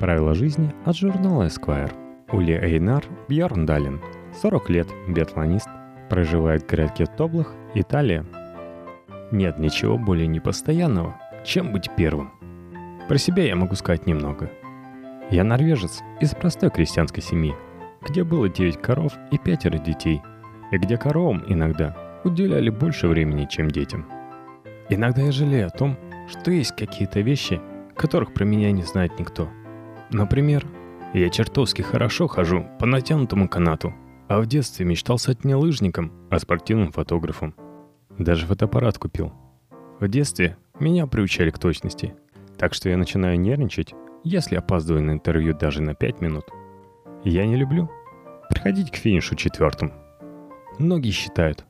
Правила жизни от журнала Esquire. Ули Эйнар Бьорндалин, 40 лет, биатлонист, проживает в городке Тоблах, Италия. Нет ничего более непостоянного, чем быть первым. Про себя я могу сказать немного. Я норвежец из простой крестьянской семьи, где было 9 коров и пятеро детей, и где коровам иногда уделяли больше времени, чем детям. Иногда я жалею о том, что есть какие-то вещи, которых про меня не знает никто. Например, я чертовски хорошо хожу по натянутому канату, а в детстве мечтал стать не лыжником, а спортивным фотографом. Даже фотоаппарат купил. В детстве меня приучали к точности, так что я начинаю нервничать, если опаздываю на интервью даже на 5 минут. Я не люблю приходить к финишу четвертым. Многие считают,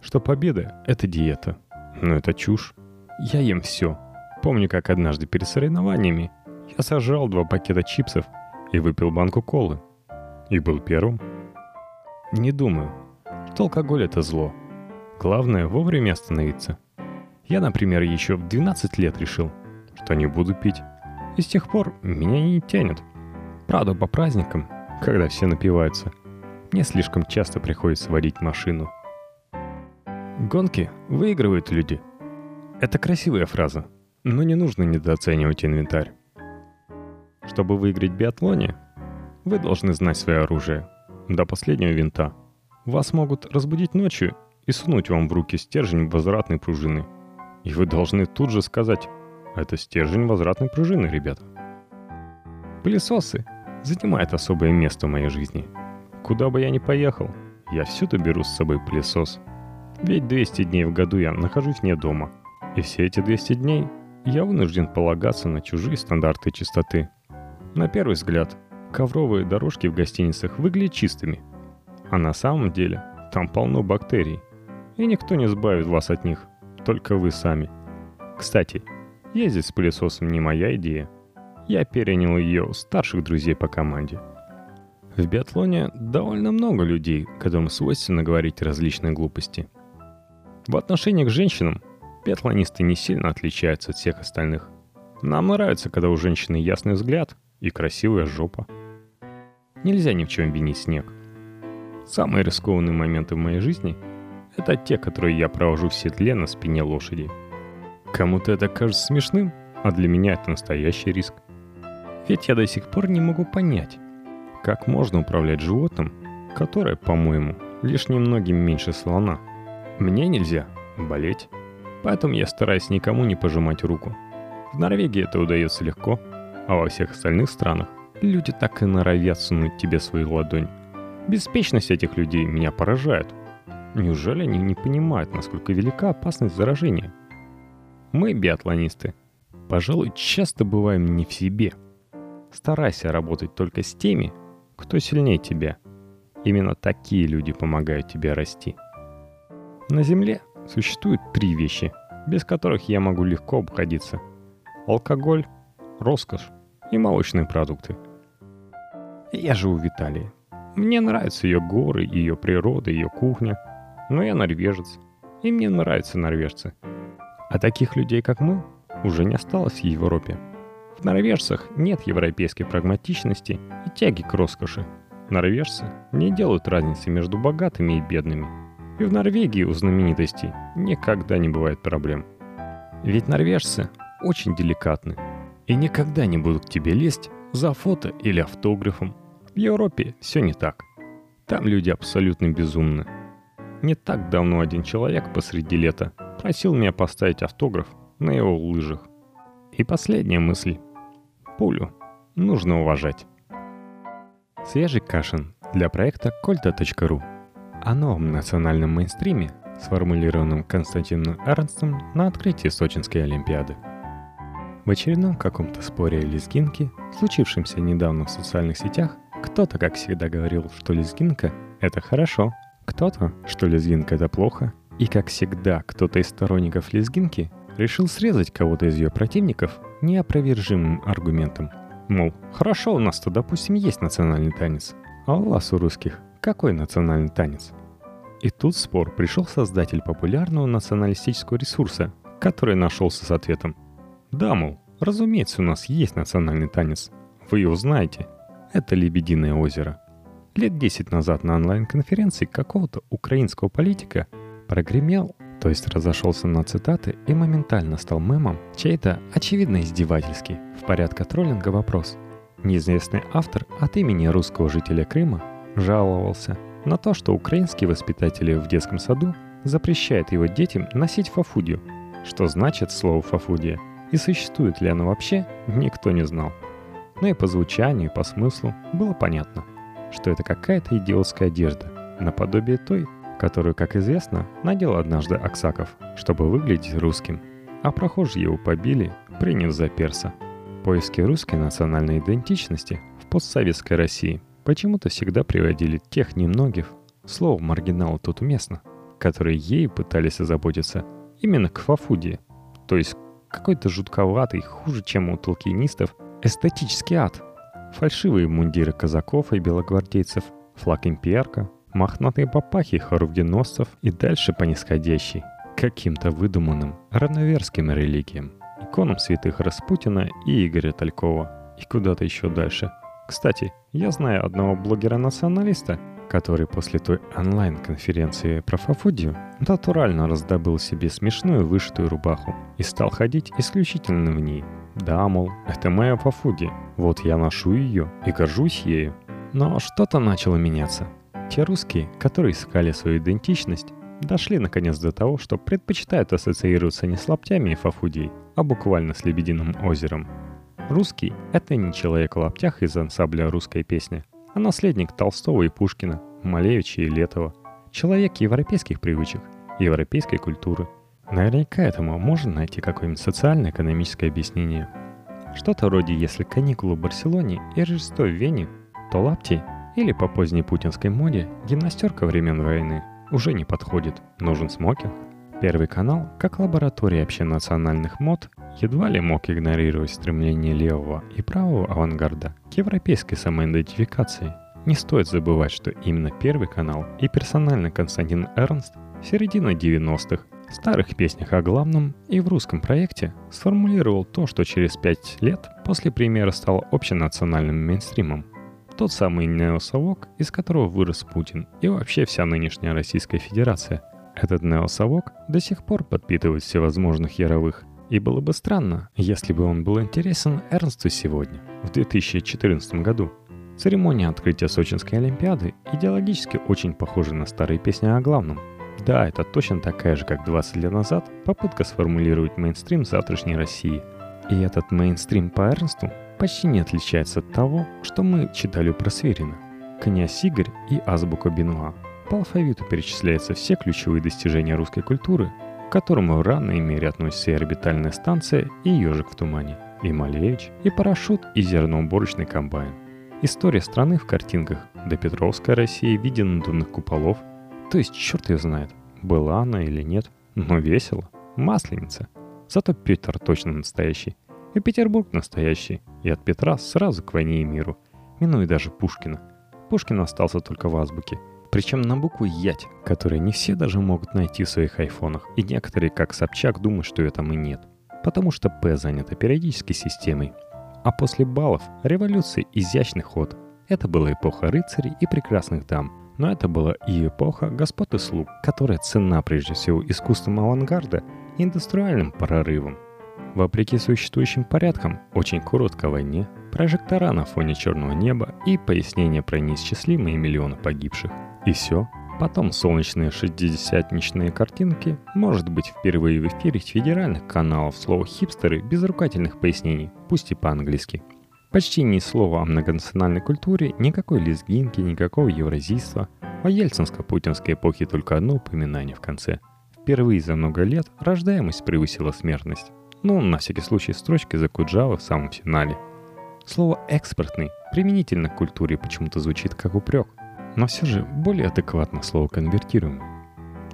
что победа — это диета. Но это чушь. Я ем все. Помню, как однажды перед соревнованиями я сожрал два пакета чипсов и выпил банку колы. И был первым. Не думаю, что алкоголь — это зло. Главное — вовремя остановиться. Я, например, еще в 12 лет решил, что не буду пить. И с тех пор меня не тянет. Правда, по праздникам, когда все напиваются, мне слишком часто приходится водить машину. Гонки выигрывают люди. Это красивая фраза, но не нужно недооценивать инвентарь. Чтобы выиграть в биатлоне, вы должны знать свое оружие. До последнего винта. Вас могут разбудить ночью и сунуть вам в руки стержень возвратной пружины. И вы должны тут же сказать «Это стержень возвратной пружины, ребята». Пылесосы занимают особое место в моей жизни. Куда бы я ни поехал, я всюду беру с собой пылесос. Ведь 200 дней в году я нахожусь вне дома. И все эти 200 дней я вынужден полагаться на чужие стандарты чистоты. На первый взгляд, ковровые дорожки в гостиницах выглядят чистыми. А на самом деле там полно бактерий. И никто не избавит вас от них, только вы сами. Кстати, ездить с пылесосом не моя идея. Я перенял ее у старших друзей по команде. В биатлоне довольно много людей, которым свойственно говорить различные глупости. В отношении к женщинам биатлонисты не сильно отличаются от всех остальных. Нам нравится, когда у женщины ясный взгляд и красивая жопа. Нельзя ни в чем винить снег. Самые рискованные моменты в моей жизни — это те, которые я провожу в седле на спине лошади. Кому-то это кажется смешным, а для меня это настоящий риск. Ведь я до сих пор не могу понять, как можно управлять животным, которое, по-моему, лишь немногим меньше слона. Мне нельзя болеть, поэтому я стараюсь никому не пожимать руку. В Норвегии это удается легко — а во всех остальных странах люди так и норовят сунуть тебе свою ладонь. Беспечность этих людей меня поражает. Неужели они не понимают, насколько велика опасность заражения? Мы, биатлонисты, пожалуй, часто бываем не в себе. Старайся работать только с теми, кто сильнее тебя. Именно такие люди помогают тебе расти. На Земле существует три вещи, без которых я могу легко обходиться. Алкоголь, роскошь и молочные продукты. Я живу в Италии. Мне нравятся ее горы, ее природа, ее кухня. Но я норвежец, и мне нравятся норвежцы. А таких людей, как мы, уже не осталось в Европе. В норвежцах нет европейской прагматичности и тяги к роскоши. Норвежцы не делают разницы между богатыми и бедными. И в Норвегии у знаменитостей никогда не бывает проблем. Ведь норвежцы очень деликатны и никогда не будут к тебе лезть за фото или автографом. В Европе все не так. Там люди абсолютно безумны. Не так давно один человек посреди лета просил меня поставить автограф на его лыжах. И последняя мысль. Пулю нужно уважать. Свежий Кашин для проекта Кольта.ру о новом национальном мейнстриме, сформулированном Константином Эрнстом на открытии Сочинской Олимпиады. В очередном каком-то споре о лезгинке, случившемся недавно в социальных сетях, кто-то, как всегда, говорил, что лезгинка — это хорошо, кто-то, что лезгинка — это плохо, и, как всегда, кто-то из сторонников лезгинки решил срезать кого-то из ее противников неопровержимым аргументом. Мол, хорошо, у нас-то, допустим, есть национальный танец, а у вас, у русских, какой национальный танец? И тут спор пришел создатель популярного националистического ресурса, который нашелся с ответом – да, мол, разумеется, у нас есть национальный танец. вы его знаете. Это Лебединое озеро. Лет 10 назад на онлайн-конференции какого-то украинского политика прогремел, то есть разошелся на цитаты и моментально стал мемом, чей-то, очевидно издевательский, в порядке троллинга вопрос. Неизвестный автор от имени русского жителя Крыма жаловался на то, что украинские воспитатели в детском саду запрещают его детям носить фафудию. Что значит слово «фафудия» и существует ли оно вообще, никто не знал. Но и по звучанию, и по смыслу было понятно, что это какая-то идиотская одежда, наподобие той, которую, как известно, надел однажды Аксаков, чтобы выглядеть русским. А прохожие его побили, приняв за перса. Поиски русской национальной идентичности в постсоветской России почему-то всегда приводили тех немногих, слово «маргинал» тут уместно, которые ей пытались озаботиться именно к фафудии, то есть какой-то жутковатый, хуже, чем у толкинистов, эстетический ад. Фальшивые мундиры казаков и белогвардейцев, флаг имперка, мохнатые папахи хоругвеносцев и дальше по нисходящей, каким-то выдуманным равноверским религиям, иконам святых Распутина и Игоря Талькова, и куда-то еще дальше. Кстати, я знаю одного блогера-националиста, который после той онлайн-конференции про Фафудию натурально раздобыл себе смешную вышитую рубаху и стал ходить исключительно в ней. Да, мол, это моя Фафуди, вот я ношу ее и горжусь ею. Но что-то начало меняться. Те русские, которые искали свою идентичность, дошли наконец до того, что предпочитают ассоциироваться не с лаптями и фафудией, а буквально с Лебединым озером. Русский — это не человек в лаптях из ансамбля русской песни, а наследник Толстого и Пушкина, Малевича и Летова. Человек европейских привычек, европейской культуры. Наверняка этому можно найти какое-нибудь социально-экономическое объяснение. Что-то вроде если каникулы в Барселоне и Рождество в Вене, то лапти или по поздней путинской моде гимнастерка времен войны уже не подходит, нужен смокинг. Первый канал, как лаборатория общенациональных мод, едва ли мог игнорировать стремление левого и правого авангарда к европейской самоидентификации. Не стоит забывать, что именно Первый канал и персонально Константин Эрнст в середине 90-х в старых песнях о главном и в русском проекте сформулировал то, что через пять лет после премьеры стало общенациональным мейнстримом. Тот самый неосовок, из которого вырос Путин и вообще вся нынешняя Российская Федерация. Этот неосовок до сих пор подпитывает всевозможных яровых и было бы странно, если бы он был интересен Эрнсту сегодня, в 2014 году. Церемония открытия Сочинской Олимпиады идеологически очень похожа на старые песни о главном. Да, это точно такая же, как 20 лет назад, попытка сформулировать мейнстрим завтрашней России. И этот мейнстрим по Эрнсту почти не отличается от того, что мы читали про Сверина. Князь Игорь и азбука Бенуа. По алфавиту перечисляются все ключевые достижения русской культуры, к которому в равной мере относятся и орбитальная станция, и ежик в тумане, и Малевич, и парашют, и зерноуборочный комбайн. История страны в картинках, до Петровская Россия в виде надувных куполов. То есть черт ее знает, была она или нет, но весело. Масленица. Зато Петр точно настоящий. И Петербург настоящий. И от Петра сразу к войне и миру. Минуя даже Пушкина. Пушкин остался только в азбуке – причем на букву «Ять», которые не все даже могут найти в своих айфонах. И некоторые, как Собчак, думают, что ее там и нет. Потому что «П» занята периодической системой. А после баллов – революции изящный ход. Это была эпоха рыцарей и прекрасных дам. Но это была и эпоха господ и слуг, которая цена прежде всего искусством авангарда и индустриальным прорывом. Вопреки существующим порядкам, очень коротко войне, прожектора на фоне черного неба и пояснение про неисчислимые миллионы погибших – и все. Потом солнечные шестидесятничные картинки, может быть впервые в эфире федеральных каналов слово «хипстеры» без рукательных пояснений, пусть и по-английски. Почти ни слова о многонациональной культуре, никакой лезгинки, никакого евразийства. О ельцинско-путинской эпохе только одно упоминание в конце. Впервые за много лет рождаемость превысила смертность. Ну, на всякий случай, строчка за Куджава в самом финале. Слово «экспортный» применительно к культуре почему-то звучит как упрек – но все же более адекватно слово «конвертируемый».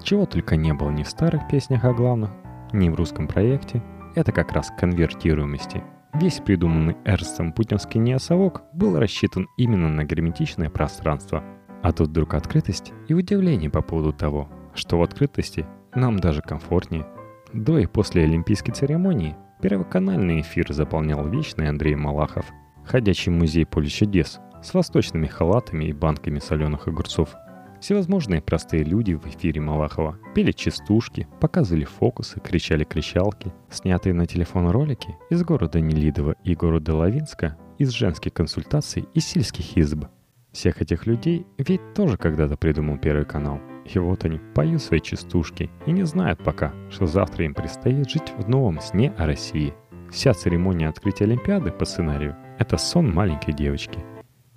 Чего только не было ни в старых песнях о главных, ни в русском проекте, это как раз конвертируемости. Весь придуманный Эрстом путинский неосовок был рассчитан именно на герметичное пространство. А тут вдруг открытость и удивление по поводу того, что в открытости нам даже комфортнее. До и после Олимпийской церемонии первоканальный эфир заполнял вечный Андрей Малахов – ходячий музей поле чудес с восточными халатами и банками соленых огурцов. Всевозможные простые люди в эфире Малахова пели частушки, показывали фокусы, кричали кричалки. Снятые на телефон ролики из города Нелидова и города Лавинска, из женских консультаций и сельских изб. Всех этих людей ведь тоже когда-то придумал Первый канал. И вот они поют свои частушки и не знают пока, что завтра им предстоит жить в новом сне о России. Вся церемония открытия Олимпиады по сценарию – это сон маленькой девочки.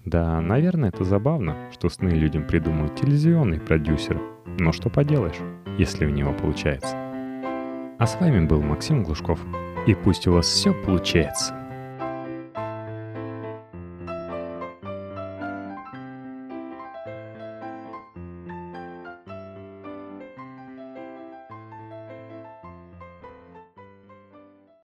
Да, наверное, это забавно, что сны людям придумывают телевизионный продюсер. Но что поделаешь, если у него получается. А с вами был Максим Глушков. И пусть у вас все получается.